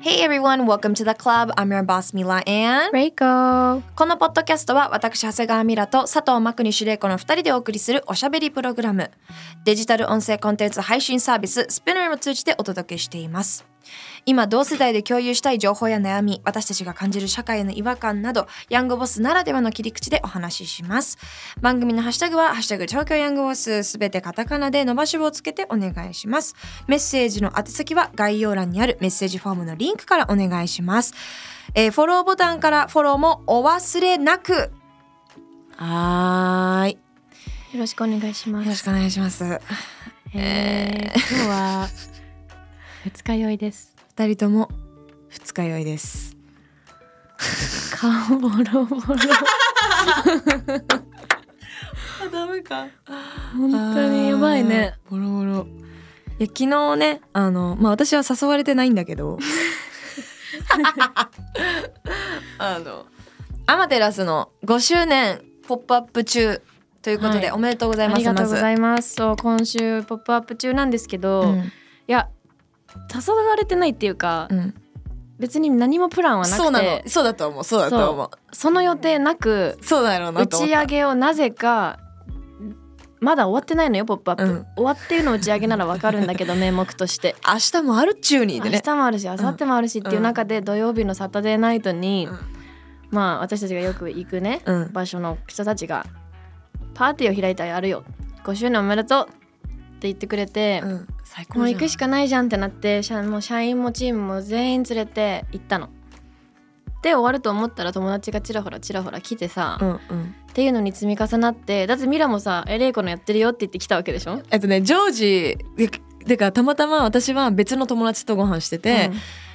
Hey everyone, welcome to the club. I'm your boss Mila and レイコこのポッドキャストは私長谷川ミラと佐藤真国司令子の2人でお送りするおしゃべりプログラム。デジタル音声コンテンツ配信サービススピナーを通じてお届けしています今同世代で共有したい情報や悩み私たちが感じる社会への違和感などヤングボスならではの切り口でお話しします。番組のハッシュタグは「ハッシュタグ東京ヤングボス」すべてカタカナで伸ばし棒をつけてお願いします。メッセージの宛先は概要欄にあるメッセージフォームのリンクからお願いします。えーフォローボタンからフォローもお忘れなく。はーい。よよろしくお願いしまろしくお願いします。えー、今日は二日酔いです二人とも二日酔いです。顔ボロボロ。ダメか。本当にやばいね。ボロボロ。いや昨日ねあのまあ私は誘われてないんだけど。あのアマテラスの5周年ポップアップ中ということで、はい。おめでとうございあますりがとうございいます。そう今週ポップアップ中なんですけど、いうん。や誘われてないっていうか、うん。別に何もプランはなくてそうなの。そうだと思う。そうだと思う。その予定なくそうだろうな打ち上げをなぜかまだ終わってないのよ「ポップアップ、うん。終わってるの打ち上げならわかるんだけど名目として。明日もあるっちゅうにで明ね日もあるし明後日もあるしっていう中で土曜日のサタデーナイトに、うん。まあ私たちがよく行くね、うん。場所の人たちがパーティーを開いたらやるよ。5周年おめでとうって言ってくれて、うん最高もう行くしかないじゃんってなって社もう社員もチームも全員連れて行ったの。で終わると思ったら友達がちらほらちらほら来てさ、うんうん。っていうのに積み重なってだってミラもさ「えレイコのやってるよ」って言ってきたわけでしょ、えっとねジョージででかたまたま私は別の友達とご飯してて、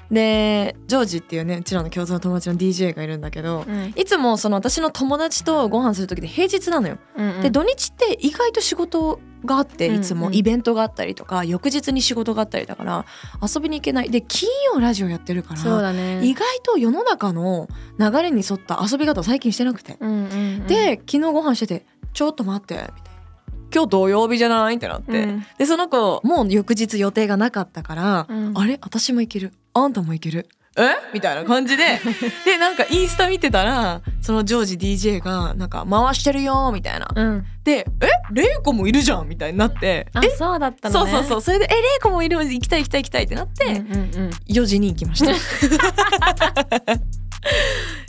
でジョージっていうねうちらの共通の友達の DJ がいるんだけど、うんうん。いつもその私の友達とご飯する時で平日なのよ。うんうん。で土日って意外と仕事があっていつもイベントがあったりとか、翌日に仕事があったりだから遊びに行けない。で金曜ラジオやってるからね。意外と世の中の流れに沿った遊び方を最近してなくて、うんうんうん。で昨日ご飯してて「ちょっと待って」みたいな「今日土曜日じゃない?」ってなって、うん。でその子もう翌日予定がなかったから「うん。あれ？私も行ける。あんたも行けるえ？みたいな。感じで。でなんかインスタ見てたらそのジョージ DJ がなんか回してるよみたいな。うん。で「え？レイコもいるじゃん」みたいになって。あえ？そうだったのね。そうそうそう。それで「えレイコもいる行きたい行きたい行きたい」ってなって、うんうんうん。4時に行きました。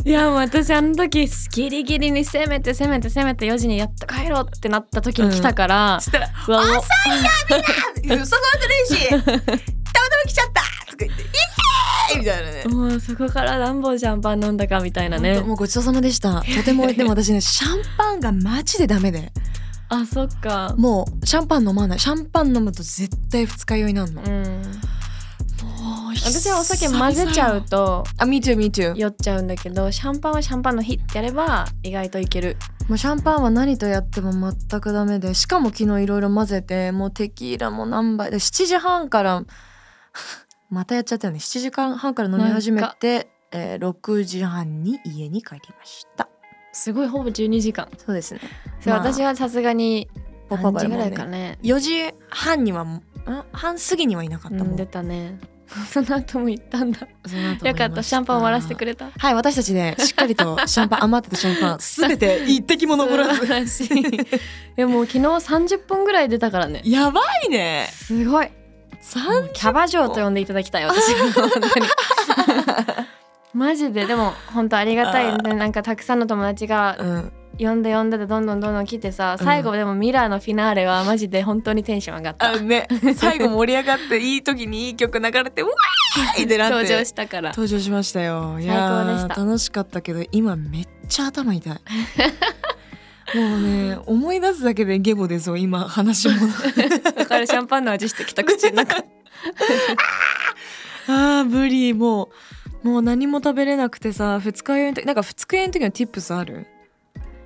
いやもう私あの時ギリギリに攻めて攻めて攻めて4時にやっと帰ろうってなった時に来たから、そしたらうわもう「誘われてねえしたまたま来ちゃった!」とか言って「イエーイ!」みたいなね。もうそこから何本シャンパン飲んだかみたいなねもうごちそうさまでした。とても でも私ねシャンパンがマジでダメであそっかもうシャンパン飲まないシャンパン飲むと絶対二日酔いなんの。うんもう私はお酒混ぜちゃうとあ me too me too 酔っちゃうんだけどシャンパンはシャンパンの日ってやれば意外といけるもうシャンパンは何とやっても全くダメでしかも昨日いろいろ混ぜてもうテキーラも何杯で7時半からまたやっちゃったよね。7時間半から飲み始めて、えー、6時半に家に帰りました。すごいほぼ12時間。そうですね。それ私はさすがにポパ何時ぐらいかね。4時半にはん半過ぎにはいなかったもん、う。ん出たね。その後も行ったんだ。よかったシャンパン終わらせてくれれた。はい私たちね しっかりとシャンパン余ってたシャンパンすべて一滴も残らず。らしい。でも昨日30本ぐらい出たからね。やばいね。すごい。三キャバ嬢と呼んでいただきたい私が本当に。マジで。でも本当ありがたい。ねなんかたくさんの友達がうん。呼んで呼んででどんどんどんどん来てさ最後でもミラーのフィナーレはマジで本当にテンション上がった。あね。最後盛り上がっていい時にいい曲流れてうわーいってなって。登場したから。登場しましたよ。い最高でした。楽しかったけど今めっちゃ頭痛い もうね思い出すだけでゲボですよ今話も。だからシャンパンの味してきた口の中。あー無理。もうもう何も食べれなくてさ二日酔いの時なんか二日酔いの時のティップスある？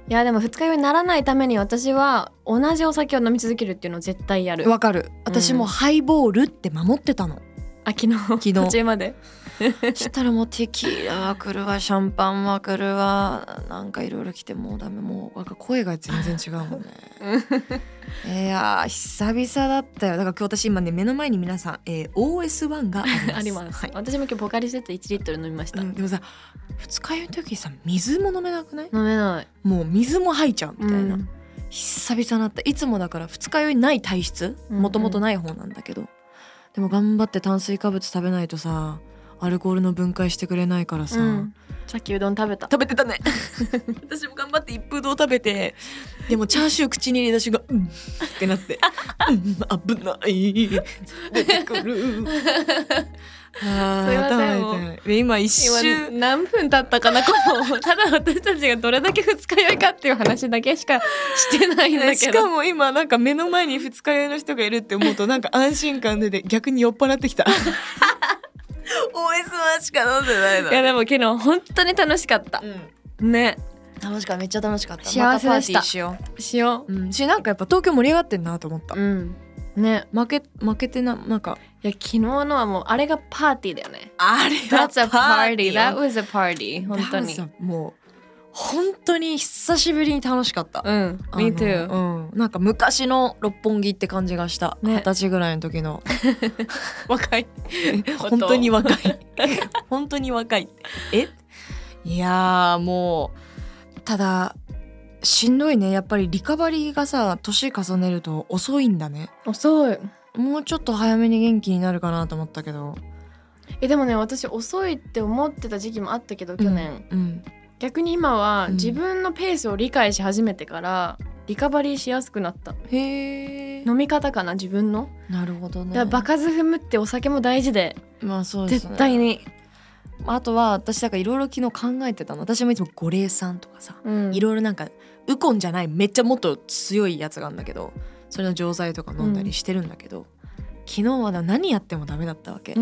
いやでも二日酔いにならないために私は同じお酒を飲み続けるっていうのを絶対やる。わかる。私もハイボールって守ってたの、あ昨日。昨日。途中までしたらもうテキーラは来るわシャンパンは来るわ。なんかいろいろ来てもうダメもうなんか声が全然違うもんね。いやー久々だったよ。だから今日私今ね目の前に皆さん、えー OS1 があります。あります、はい。私も今日ポカリスエット1リットル飲みました、うんでもさ二日酔いの時さ水も飲めなくない？飲めない。もう水も吐いちゃうみたいな、うん。久々なった。いつもだから二日酔いない体質？うんうん。もともとない方なんだけど、でも頑張って炭水化物食べないとさアルコールの分解してくれないからさ、うん。さっきうどん食べた。食べてたね。私も頑張って一風堂食べて。でもチャーシュー口に入れた瞬間うん。ってなって。うん危ない。出てくる。あ すい。今一今周何分経ったかなこの。ただ私たちがどれだけ二日酔いかっていう話だけしかしてないんだけど。しかも今なんか目の前に二日酔いの人がいるって思うとなんか安心感でで逆に酔っ払ってきた OS1 しか飲んでないの。いやでも昨日本当に楽しかった。うん。ね。楽しかっためっちゃ楽しかった。幸せでした。またパーティーしよしよう、うん、しなんかやっぱ東京盛り上がってんなと思った、ううん。ね。負け負けてななんか。いや昨日のはもうあれがパーティーだよね。あれ That's a party. That was a party. 本当に。さもう本当に久しぶりに楽しかった、うん Me too うん、なんか昔の六本木って感じがした。二ね十、歳ぐらいの時の。若い。本当。に若い。本当に若い。え？いやーもうただしんどいね。やっぱりリカバリーがさ年重ねると遅いんだね。遅い。もうちょっと早めに元気になるかなと思ったけど。えでもね私遅いって思ってた時期もあったけど去年、うん逆に今はうん。自分のペースを理解し始めてからリカバリーしやすくなった。へえ。飲み方かな自分の、なるほどね。だから場数踏むってお酒も大事でまあそうですね。絶対に、あとは私だからいろいろ昨日考えてたの。私もいつも五苓散とかさうん。いろいろなんかウコンじゃないめっちゃもっと強いやつがあるんだけどそれの錠剤とか飲んだりしてるんだけど、昨日はな何やってもダメだったわけ。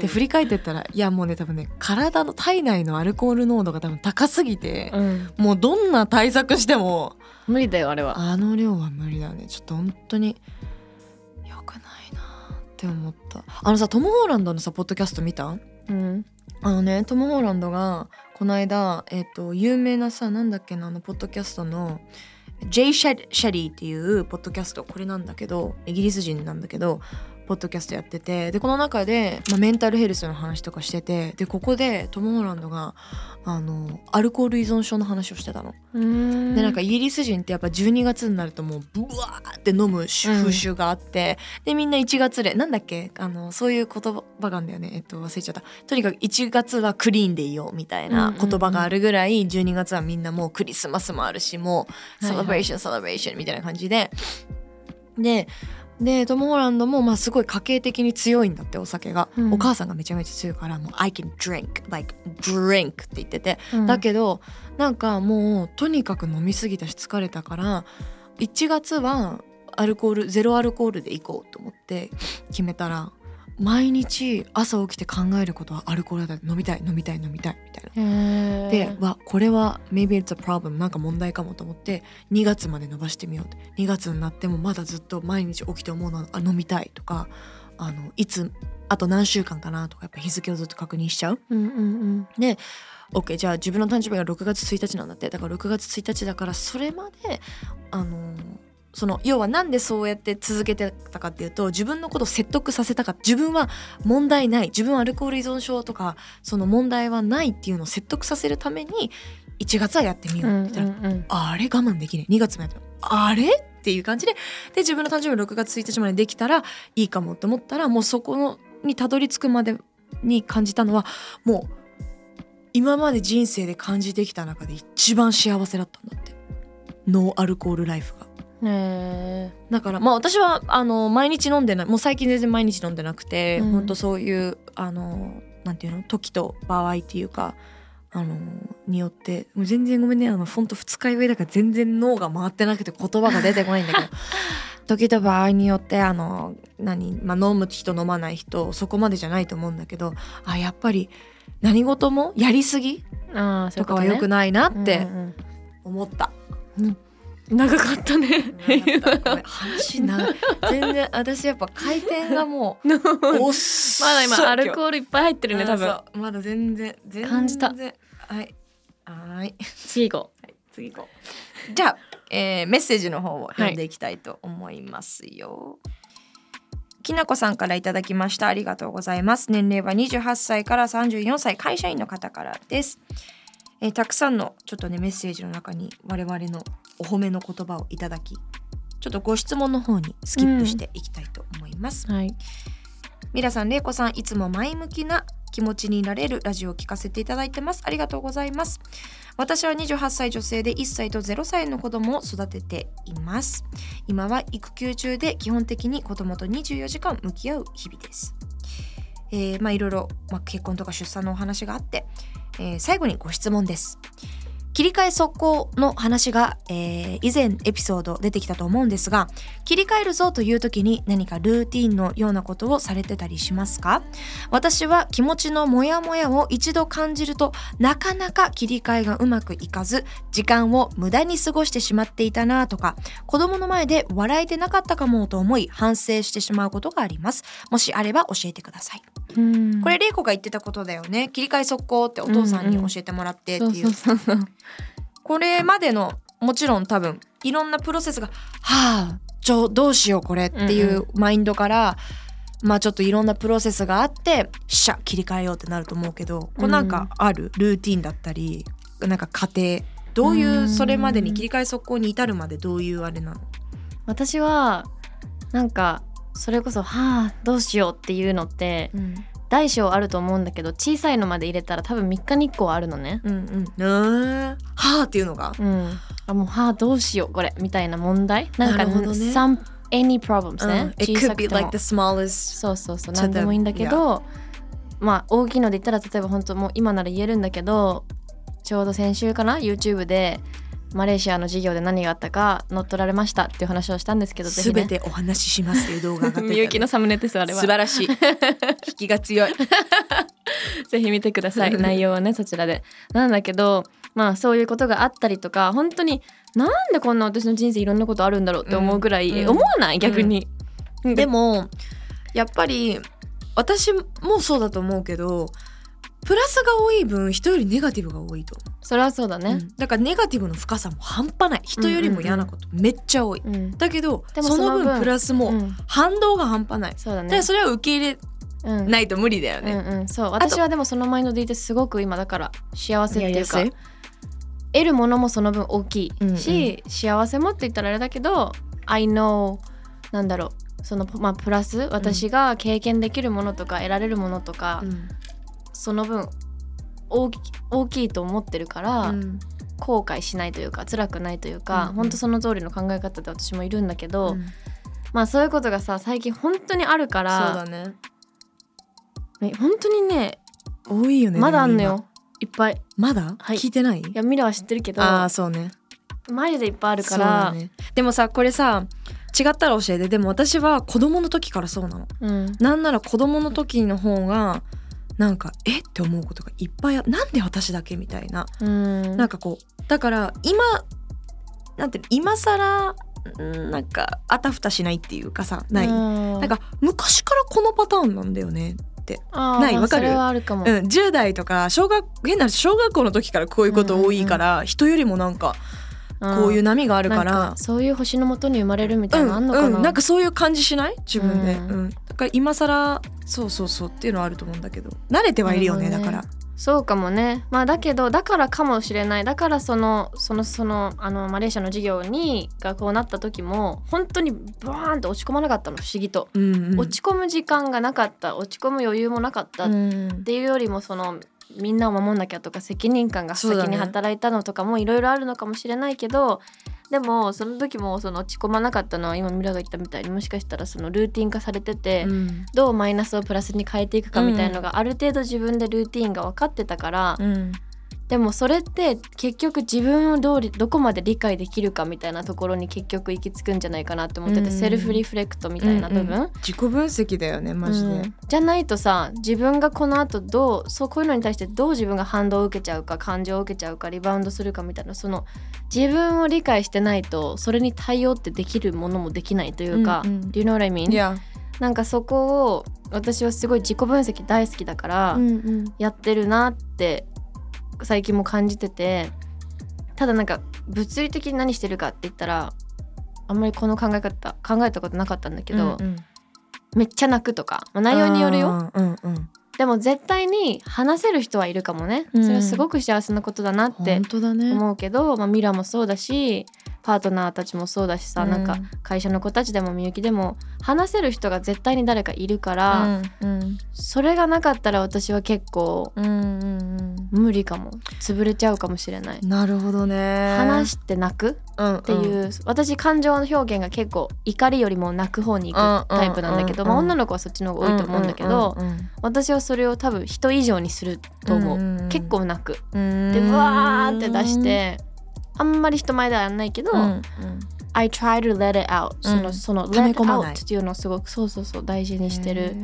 で振り返ってったらいやもうね多分ね体の体内のアルコール濃度が多分高すぎて、うん、もうどんな対策しても無理だよあれは。あの量は無理だね。ちょっと本当に良くないなって思った。あのさトム・ホーランドのさポッドキャスト見た？うん。あのねトム・ホーランドがこの間、えっと有名なさなんだっけなあのポッドキャストのジェイ・シャシャリーっていうポッドキャストこれなんだけどイギリス人なんだけどポッドキャストやっててでこの中で、まあ、メンタルヘルスの話とかしててでここでトム・ホーランドがあのアルコール依存症の話をしてたの。うん。でなんかイギリス人ってやっぱ12月になるともうブワーって飲む風習があって、でみんな1月でなんだっけ？あのそういう言葉があるんだよね。えっと忘れちゃった。とにかく1月はクリーンでいようみたいな言葉があるぐらい12月はみんなもうクリスマスもあるしもうセレブレーションセレブレーションみたいな感じで。ででトム・ホランドもまあすごい家計的に強いんだってお酒が、うん。お母さんがめちゃめちゃ強いからもう「I can drink like drink」って言ってて。うん。だけどなんかもうとにかく飲みすぎたし疲れたから1月はアルコールゼロアルコールで行こうと思って決めたら毎日朝起きて考えることはアルコールだ飲みたい飲みたい飲みたいみたいな。でわこれは maybe it's a problem なんか問題かもと思って2月まで伸ばしてみようって2月になってもまだずっと毎日起きて思うのはあ飲みたいとかあのいつあと何週間かなとかやっぱ日付をずっと確認しちゃう。うんうんうん OK じゃあ自分の誕生日が6月1日なんだってだから6月1日だからそれまであのその要はなんでそうやって続けてたかっていうと自分のことを説得させたか自分は問題ない。自分はアルコール依存症とかその問題はないっていうのを説得させるために1月はやってみよう。って言ったら、うんあれ我慢できねえ2月もやったのあれっていう感じでで自分の誕生日6月1日までできたらいいかもって思ったらもうそこのにたどり着くまでに感じたのはもう今まで人生で感じてきた中で一番幸せだったんだって。ノーアルコールライフが。へだからまあ私はあの毎日飲んでないもう最近全然毎日飲んでなくて、うん。ほんとそういうあのなんていうの時と場合っていうかあのによってもう全然ごめんねあのほんと二日酔いだから全然脳が回ってなくて言葉が出てこないんだけど 時と場合によってあの何、まあ、飲む人飲まない人そこまでじゃないと思うんだけどあやっぱり何事もやりすぎとかは良くないなってうん。思った。うん長かったね。話長い。全然私やっぱ回転がもう おっそまだ今アルーコールいっぱい入ってるね多分。まだ全然全然感じた。はい。はい。次行こ次行こう。じゃあ、えーメッセージの方を読んでいきたいと思いますよ、きなこさんからいただきました。ありがとうございます。年齢は28歳から34歳会社員の方からです、えーたくさんのちょっとねメッセージの中に我々のお褒めの言葉をいただきちょっとご質問の方にスキップしていきたいと思います、うはいミラさん、レイコさん、いつも前向きな気持ちになれるラジオを聞かせていただいてます。ありがとうございます。私は28歳女性で1歳と0歳の子供を育てています。今は育休中で基本的に子供と24時間向き合う日々です。えーまあいろいろ、まあ、結婚とか出産のお話があって、えー最後にご質問です。切り替え速攻の話が、えー以前エピソード出てきたと思うんですが切り替えるぞという時に何かルーティンのようなことをされてたりしますか？私は気持ちのモヤモヤを一度感じるとなかなか切り替えがうまくいかず時間を無駄に過ごしてしまっていたなとか子供の前で笑えてなかったかもと思い反省してしまうことがあります。もしあれば教えてください。うん。これ玲子が言ってたことだよね。切り替え速攻ってお父さんに教えてもらってっていう,、これまでのもちろん多分いろんなプロセスが「はあちょどうしようこれ」っていうマインドから、まあちょっといろんなプロセスがあって「しゃ切り替えよう」ってなると思うけどこれなんかある、ルーティンだったりなんか家庭どういうそれまでに切り替え速攻に至るまでどういうあれなの？私はなんかそれこそ「はあどうしよう」っていうのって大小あると思うんだけど小さいのまで入れたら多分3日に1個はあるのね。うんうん。うんはあっていうのが？うん、あもうはあどうしようこれみたいな問題？なんかなるほどね。some any problems ね、うん。It 小さ could く be ても。like the smallest そうそうそう何でもいいんだけどまあ大きいので言ったら例えば本当もう今なら言えるんだけどちょうど先週かな？YouTube でマレーシアの授業で何があったか乗っ取られましたっていう話をしたんですけどぜひね。すべてお話ししますっていう動画がみゆきのサムネですあれは素晴らしい。引きが強い。ぜひ見てください。内容はねそちらで。なんだけどまあそういうことがあったりとか本当になんでこんな私の人生いろんなことあるんだろうって思うぐらい、うん思わない？逆に、でもやっぱり私もそうだと思うけどプラスが多い分人よりネガティブが多いと。思それはそうだう、ね、だからネガティブの深さも半端ない。人よりも嫌なことめっちゃ多い、うん。だけどその分プラスもうん。反動が半端ない、そうだね。それは受け入れうん。ないと無理だようんね、うん、そう。私はでもそのマインドでいてすごく今だから幸せっていうか得るものもその分大きいうんし、幸せもって言ったらあれだけど I know なんだろう。そのまあプラス私が経験できるものとか得られるものとか、うんその分大き大きいと思ってるから、うん。後悔しないというか辛くないというか、うんうん。本当その通りの考え方で私もいるんだけど、うん。まあそういうことがさ最近本当にあるかそうらだね。ね本当にね多いよねまだあんのよ。いっぱい。今まだ、はい。聞いてない？いやミラは知ってるけどああそうね。マジでいっぱいあるから。だね。でもさこれさ違ったら教えて。でも私は子供の時からそうなの。うん。なんなら子供の時の方がなんかえ？って思うことがいっぱいあなんで私だけ？みたいな、うん。なんかこうだから今なんて今更うんなんかあたふたしないっていうかさない、ななんか昔からこのパターンなんだよねなない？わかる？あるかも、うん、10代とか小学変な話小学校の時からこういうこと多いから、人よりもなんかこういう波があるから。そういう星のもとに生まれるみたいなのあんのかな、うんうん、なんかそういう感じしない？自分で、ううん。んだから今更そうそうそうっていうのはあると思うんだけど。慣れてはいるよねね。だから。そうかもね。まあだけどだからかもしれない。だからそのそのそのあのマレーシアの授業にがこうなった時も本当にバーンと落ち込まなかったの不思議と、うんうん。落ち込む時間がなかった。落ち込む余裕もなかった。っうん。ていうよりもそのみんなを守んなきゃとか責任感が先に働いたのとかもいろいろあるのかもしれないけどでもその時もその落ち込まなかったのは今ミラが言ったみたいにもしかしたらそのルーティン化されてて、うん。どうマイナスをプラスに変えていくかみたいのがある程度自分でルーティンが分かってたから、うんでもそれって結局自分をどうりどこまで理解できるかみたいなところに結局行き着くんじゃないかなって思ってて、うん。セルフリフレクトみたいな部分、うんうん自己分析だよねマジで、うん。じゃないとさ自分がこの後どうそうこういうのに対してどう自分が反動を受けちゃうか感情を受けちゃうかリバウンドするかみたいなその自分を理解してないとそれに対応ってできるものもできないというか、うんうん。Do you know what I mean? いや、なんかそこを私はすごい自己分析大好きだから、ん。やってるなって最近も感じててただなんか物理的に何してるかって言ったらあんまりこの考え方考えたことなかったんだけど、うんめっちゃ泣くとか、まあ、内容によるよ。うんうん。でも絶対に話せる人はいるかもね、うん。それはすごく幸せなことだなって思うけど、まあ、ミラもそうだしパートナーたちもそうだしさ、うん。なんか会社の子たちでもみゆきでも話せる人が絶対に誰かいるから、うんそれがなかったら私は結構うんうん無理かも。潰れちゃうかもしれない。うん。なるほどね。話して泣く？っっていう、私感情の表現が結構怒りよりも泣く方に行くタイプなんだけど、まあ、うんうんうん女の子はそっちの方が多いと思うんだけど、私はそれを多分人以上にすると思う、結構泣く。ででわーって出してあんまり人前ではやんないけど、I try to let it out その、うん。その let 込まない。out っていうのをすごくそうそうそう大事にしてる。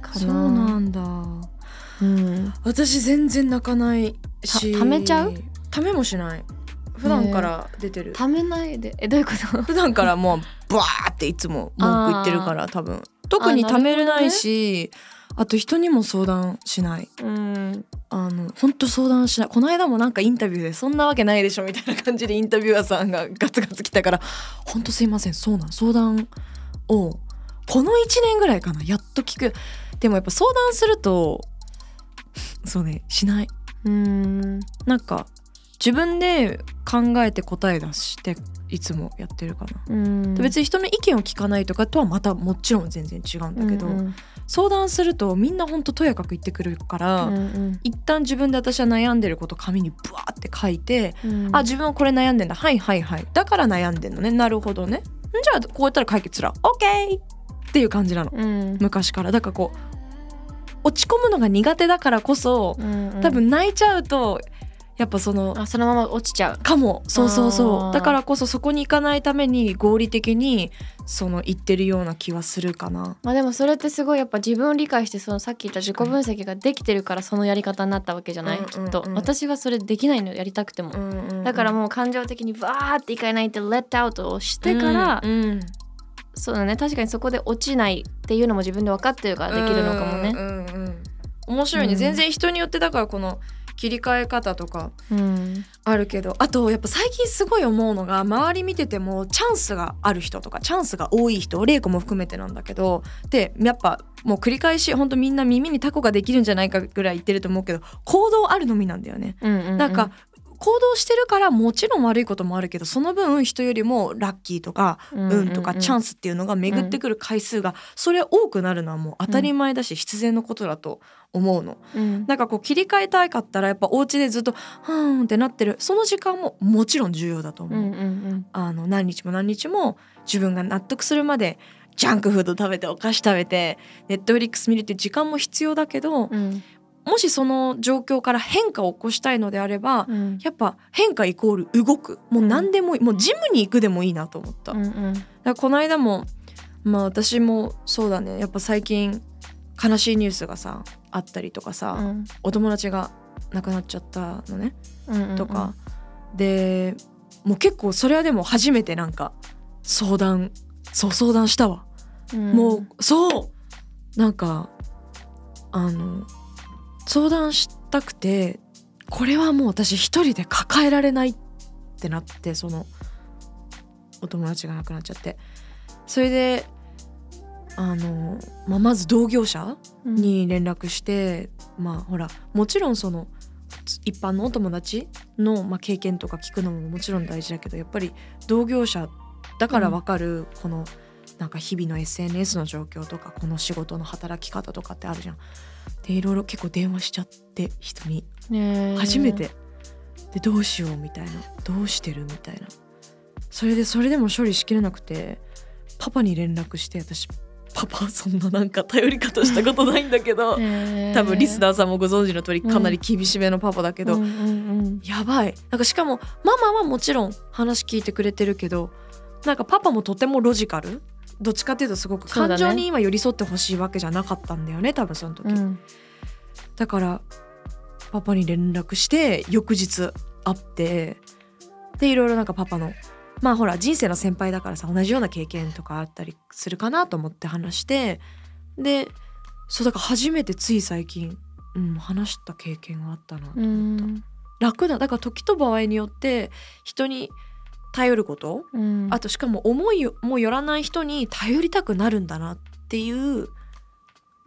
かな。そうなんだうん。私全然泣かないし。た溜めちゃう？ためもしない。普段から出てる。ためないで。えどういうこと？普段からもうバーっていつも文句言ってるから多分。特にためれないしあと人にも相談しない。うん。あの本当相談しない。この間もなんかインタビューでそんなわけないでしょみたいな感じでインタビュアーさんがガツガツ来たから本当すいません。そうなん相談をこの1年ぐらいかな。やっと聞く。でもやっぱ相談するとそうねしない。うん。なんか自分で考えて答え出していつもやってるかな、うん。別に人の意見を聞かないとかとはまたもちろん全然違うんだけど、うんうん。相談するとみんなほんととやかく言ってくるから、うんうん。一旦自分で私は悩んでること紙にブワーって書いて、うん。あ自分はこれ悩んでんだ。はいはいはい。だから悩んでんのね。なるほどね。ん？じゃあこうやったら解決すら OK っていう感じなの。うん。昔から。だからこう落ち込むのが苦手だからこそうんうん。多分泣いちゃうとやっぱそのあそのまま落ちちゃう。かも。そうそうそう。だからこそそこに行かないために合理的にその言ってるような気はするかな。まあでもそれってすごいやっぱ自分を理解してそのさっき言った自己分析ができてるからそのやり方になったわけじゃない、うんうんうん。きっと。私はそれできないのよやりたくても、だからもう感情的にバーっていかないって let out をしてから、うんうんそうだね。確かにそこで落ちないっていうのも自分で分かってるからできるのかもね。うんうんうん面白いね、うん。全然人によってだからこの切り替え方とかうん。あるけど。あとやっぱ最近すごい思うのが周り見ててもチャンスがある人とかチャンスが多い人玲子も含めてなんだけど。でやっぱもう繰り返し本当みんな耳にタコができるんじゃないかぐらい言ってると思うけど行動あるのみなんだよね。うんうんうん。なんか行動してるからもちろん悪いこともあるけどその分人よりもラッキーとか運とかチャンススっていうのが巡ってくる回数がそれ多くなるのはもう当たり前だし必然のことだと思うの。うん。なんかこう切り替えたいかったらやっぱお家でずっと「はーん」ってなってる。その時間ももちろん重要だと思う。うんうんあの何日も何日も自分が納得するまでジャンクフード食べてお菓子食べてネットフリックス見るっていう時間も必要だけど、うんもしその状況から変化を起こしたいのであれば、うん。やっぱ変化イコール動く。もう何でもいい、もうジムに行くでもいいなと思った。うんうん。だからこの間もまあ私もそうだね。やっぱ最近悲しいニュースがさあったりとかさ、うん。お友達が亡くなっちゃったのね、うんうん。とか。でもう結構それはでも初めてなんか相談そう相談したわ、うん。もうそう。なんかあの相談したくてこれはもう私一人で抱えられないってなってそのお友達が亡くなっちゃって。それであの、まあ、まず同業者うん。に連絡して、まあほらもちろんその一般のお友達の、まあ、経験とか聞くのももちろん大事だけどやっぱり同業者だから分かるこの、なんか日々の SNS の状況とかこの仕事の働き方とかってあるじゃん。でいろいろ結構電話しちゃって人に。初めて。でどうしようみたいな。どうしてるみたいな。それでそれでも処理しきれなくてパパに連絡して私パパそんななんか頼り方したことないんだけど多分リスだナーさんもご存知の通りかなり厳しめのパパだけど、うん。やばい。なんかしかもママはもちろん話聞いてくれてるけどなんかパパもとてもロジカルどっちかっていうとすごく感情に今寄り添ってほしいわけじゃなかったんだよね多分その時、うん。だからパパに連絡して翌日会ってでいろいろなんかパパのまあほら人生の先輩だからさ同じような経験とかあったりするかなと思って話してでそうだから初めてつい最近、うん、話した経験があったなとう思った。ん。楽だだから時と場合によって人に頼ること？うん。あとしかも思いもよらない人に頼りたくなるんだなっていう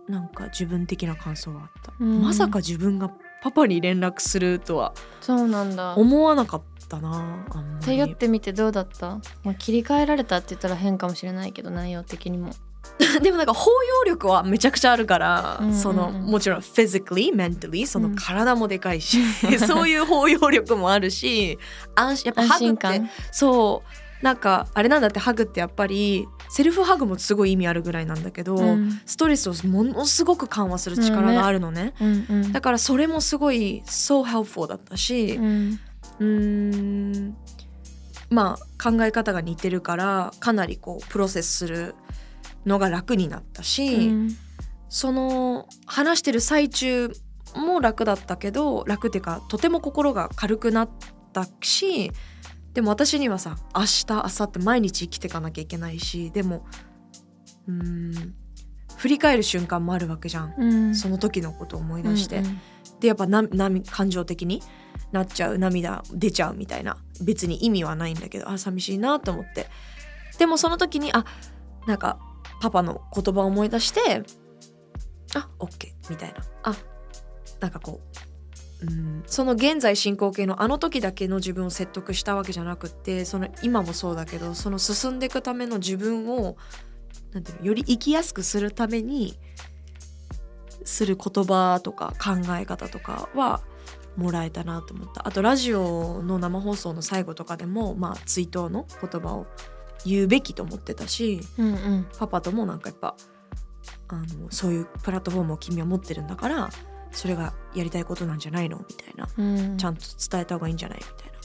なんか自分的な感想があった、うん。まさか自分がパパに連絡するとはそうなんだ。思わなかったな頼ってみてどうだった、まあ、切り替えられたって言ったら変かもしれないけど内容的にも でもなんか包容力はめちゃくちゃあるから、うんうんうん。そのもちろん physically mentally そのうん。体もでかいし、そういう包容力もあるし安心やっぱ安ハグってそう。なんかあれなんだってハグってやっぱりセルフハグもすごい意味あるぐらいなんだけど、うん。ストレスをものすごく緩和する力があるのね,、うんうんだからそれもすごい so helpful だったしうんまあ考え方が似てるからかなりこうプロセスするのが楽になったし、うんその話してる最中も楽だったけど楽っていうかとても心が軽くなったしでも私にはさ明日明後日毎日生きていかなきゃいけないしでもうーん振り返る瞬間もあるわけじゃん、うん。その時のことを思い出して、うんうんでやっぱなな感情的になっちゃう涙出ちゃうみたいな。別に意味はないんだけどあ寂しいなと思って。でもその時にあなんかパパの言葉を思い出してあ。オッケーみたいな。あ。なんかこううんその現在進行形のあの時だけの自分を説得したわけじゃなくってその今もそうだけどその進んでいくための自分をなんていうのより生きやすくするためにする言葉とか考え方とかはもらえたなと思った。あとラジオの生放送の最後とかでもまあ追悼の言葉を言うべきと思ってたしうんうん。パパともなんかやっぱあのそういうプラットフォームを君は持ってるんだからそれがやりたいことなんじゃないのみたいな。うん。ちゃんと伝えた方がいいんじゃないみたいな。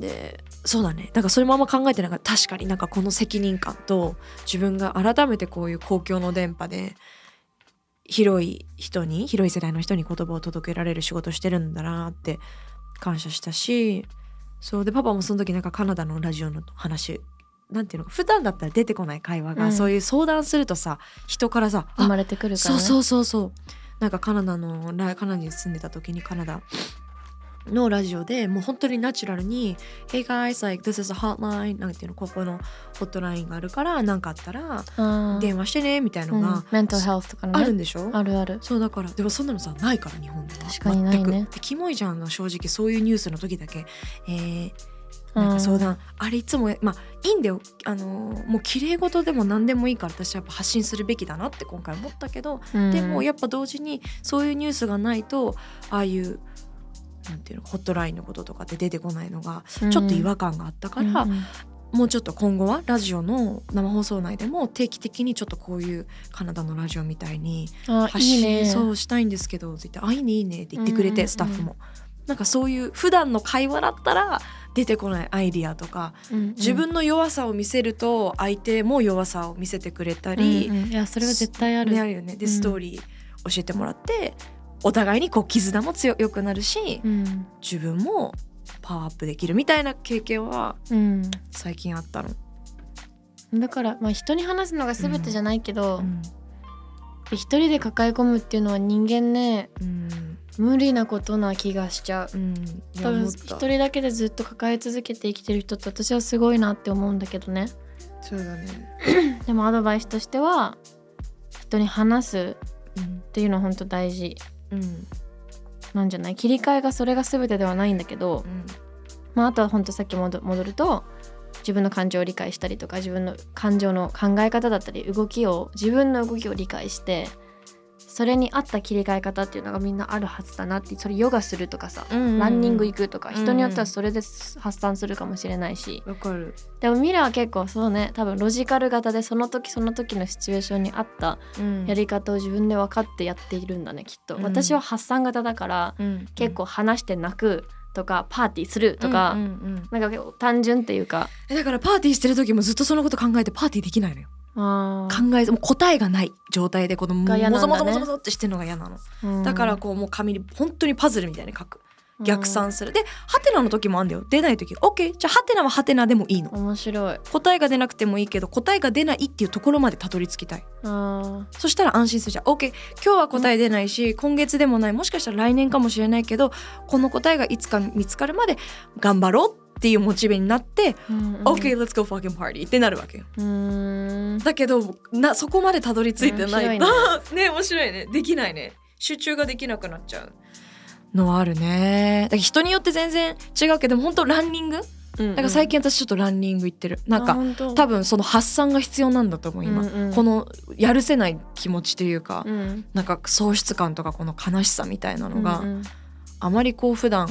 でそうだね。なんかそれもあんま考えてなかった。確かになんかこの責任感と自分が改めてこういう公共の電波で広い人に広い世代の人に言葉を届けられる仕事してるんだなって感謝したしそう。でパパもその時なんかカナダのラジオの話なんていうの普段だったら出てこない会話が、うん。そういう相談するとさ人からさ「生まれてくるからね。そうそうそうそう。なんかカナダのラカナダに住んでた時にカナダのラジオでもう本当にナチュラルに「Hey guys like this is a hotline」なんていうの。ここのホットラインがあるから何かあったら電話してねみたいのうん。がメンタルヘルスとかね。あるんでしょ、あるある。そうだからでもそんなのさないから日本では。確かにないね。キモいじゃんの正直そういうニュースの時だけ。えーなんか相談、あれいつもまあいいんだよ。あのーもう綺麗事でも何でもいいから私はやっぱ発信するべきだなって今回思ったけどうん。でもやっぱ同時にそういうニュースがないとああいうなんていうのホットラインのこととかって出てこないのがちょっと違和感があったから、うんうん。もうちょっと今後はラジオの生放送内でも定期的にちょっとこういうカナダのラジオみたいにあ発信そうしたいんですけどって言って「あいいねいいね」って言ってくれて、スタッフも。なんかそういう普段の会話だったら出てこないアイディアとかうんうん。自分の弱さを見せると相手も弱さを見せてくれたり、うんうん。いやそれは絶対ある。ねあるよね。でうん。ストーリー教えてもらって、お互いにこう絆も強くなるし、うん。自分もパワーアップできるみたいな経験はうん。最近あったの。だからまあ人に話すのが全てじゃないけど、うん。一人で抱え込むっていうのは人間ねうん無理なことな気がしちゃう。うん、多分一人だけでずっと抱え続けて生きてる人って私はすごいなって思うんだけどね。そうだね。でもアドバイスとしては人に話すうん。っていうのは本当大事。うん。なんじゃない？切り替えがそれが全てではないんだけど、まあ、あとは本当さっき戻戻ると自分の感情を理解したりとか自分の感情の考え方だったり動きを自分の動きを理解してそれに合った切り替え方っていうのがみんなあるはずだなってそれヨガするとかさ、うんうんうん。ランニング行くとかうん人によってはそれで発散するかもしれないし、わかる、でもミラは結構そうね多分ロジカル型でその時その時のシチュエーションに合ったうん。やり方を自分で分かってやっているんだねきっと、うん。私は発散型だからうん。結構話して泣くとかパーティーするとか、うんうんうん。なんか結構単純っていうか。えだからパーティーしてる時もずっとそのこと考えてパーティーできないのよ考えもう答えがない状態でこのもぞもぞもぞもぞってしてるのが嫌なの。うん。だからこうもう紙に本当にパズルみたいに書く逆算する。でハテナの時もあんだよ。出ない時。OK じゃあハテナはハテナでもいいの。面白い答えが出なくてもいいけど答えが出ないっていうところまでたどり着きたい。あそしたら安心するじゃん。OK 今日は答え出ないし、今月でもない。もしかしたら来年かもしれないけどこの答えがいつか見つかるまで頑張ろうっていうモチベになって、ー、うんうん。OK let's go fucking party ってなるわけよ。だけどなそこまでたどり着いてない面と ね。面白いね。できないね。集中ができなくなっちゃうのはあるね。だから人によって全然違うけど本当ランニング？だから最近私ちょっとランニング行ってる。なんか多多分その発散が必要なんだと思う今、うんうんこのやるせない気持ちというか、うん。なんか喪失感とかこの悲しさみたいなのが、うんうん。あまりこう普段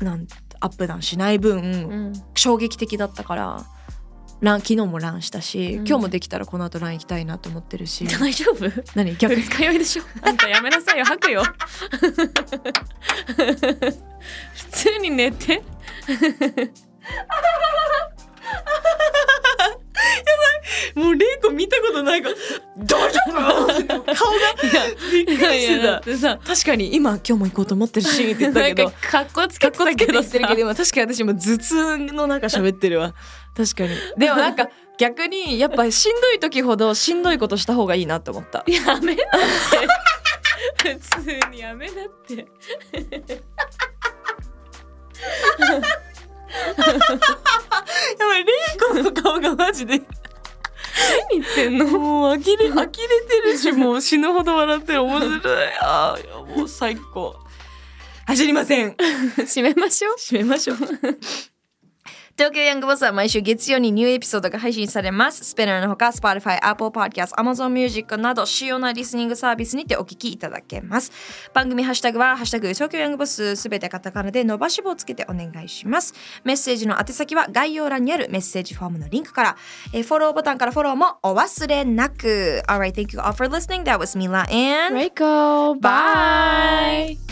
なんアップダウンしない分、うん。衝撃的だったからラン昨日もランしたし、うん。今日もできたらこの後ラン行きたいなと思ってるし。大丈夫？何？逆？二日酔いでしょ？あんたやめなさいよ。吐くよ。普通に寝て。もうレイコ見たことないから。大丈夫びっくりしてた。てさ確かに今今日も行こうと思ってるしって言ったけど。なんかかっこつけて言ってるけど今確かに私も頭痛の中喋ってるわ。確かに。でもなんか逆にやっぱしんどい時ほどしんどいことした方がいいなって思った。やめなって。普通にやめなって。やばいレイコの顔がマジで何言ってんの？もう呆れ呆れてるしもう死ぬほど笑ってる面白い。あもう最高。走りません。閉めましょう。締めましょう東京ヤングボスは毎週月曜にニューエピソードが配信されます。スペナーのほか Spotify、Apple Podcast、Amazon Music など主要なリスニングサービスにてお聞きいただけます。番組ハッシュタグはハッシュタグ東京ヤングボスすべてカタカナで伸ばし棒をつけてお願いします。メッセージの宛先は概要欄にあるメッセージフォームのリンクから、えーフォローボタンからフォローもお忘れなく。Alright, thank you all for listening. That was Mila and Reiko bye!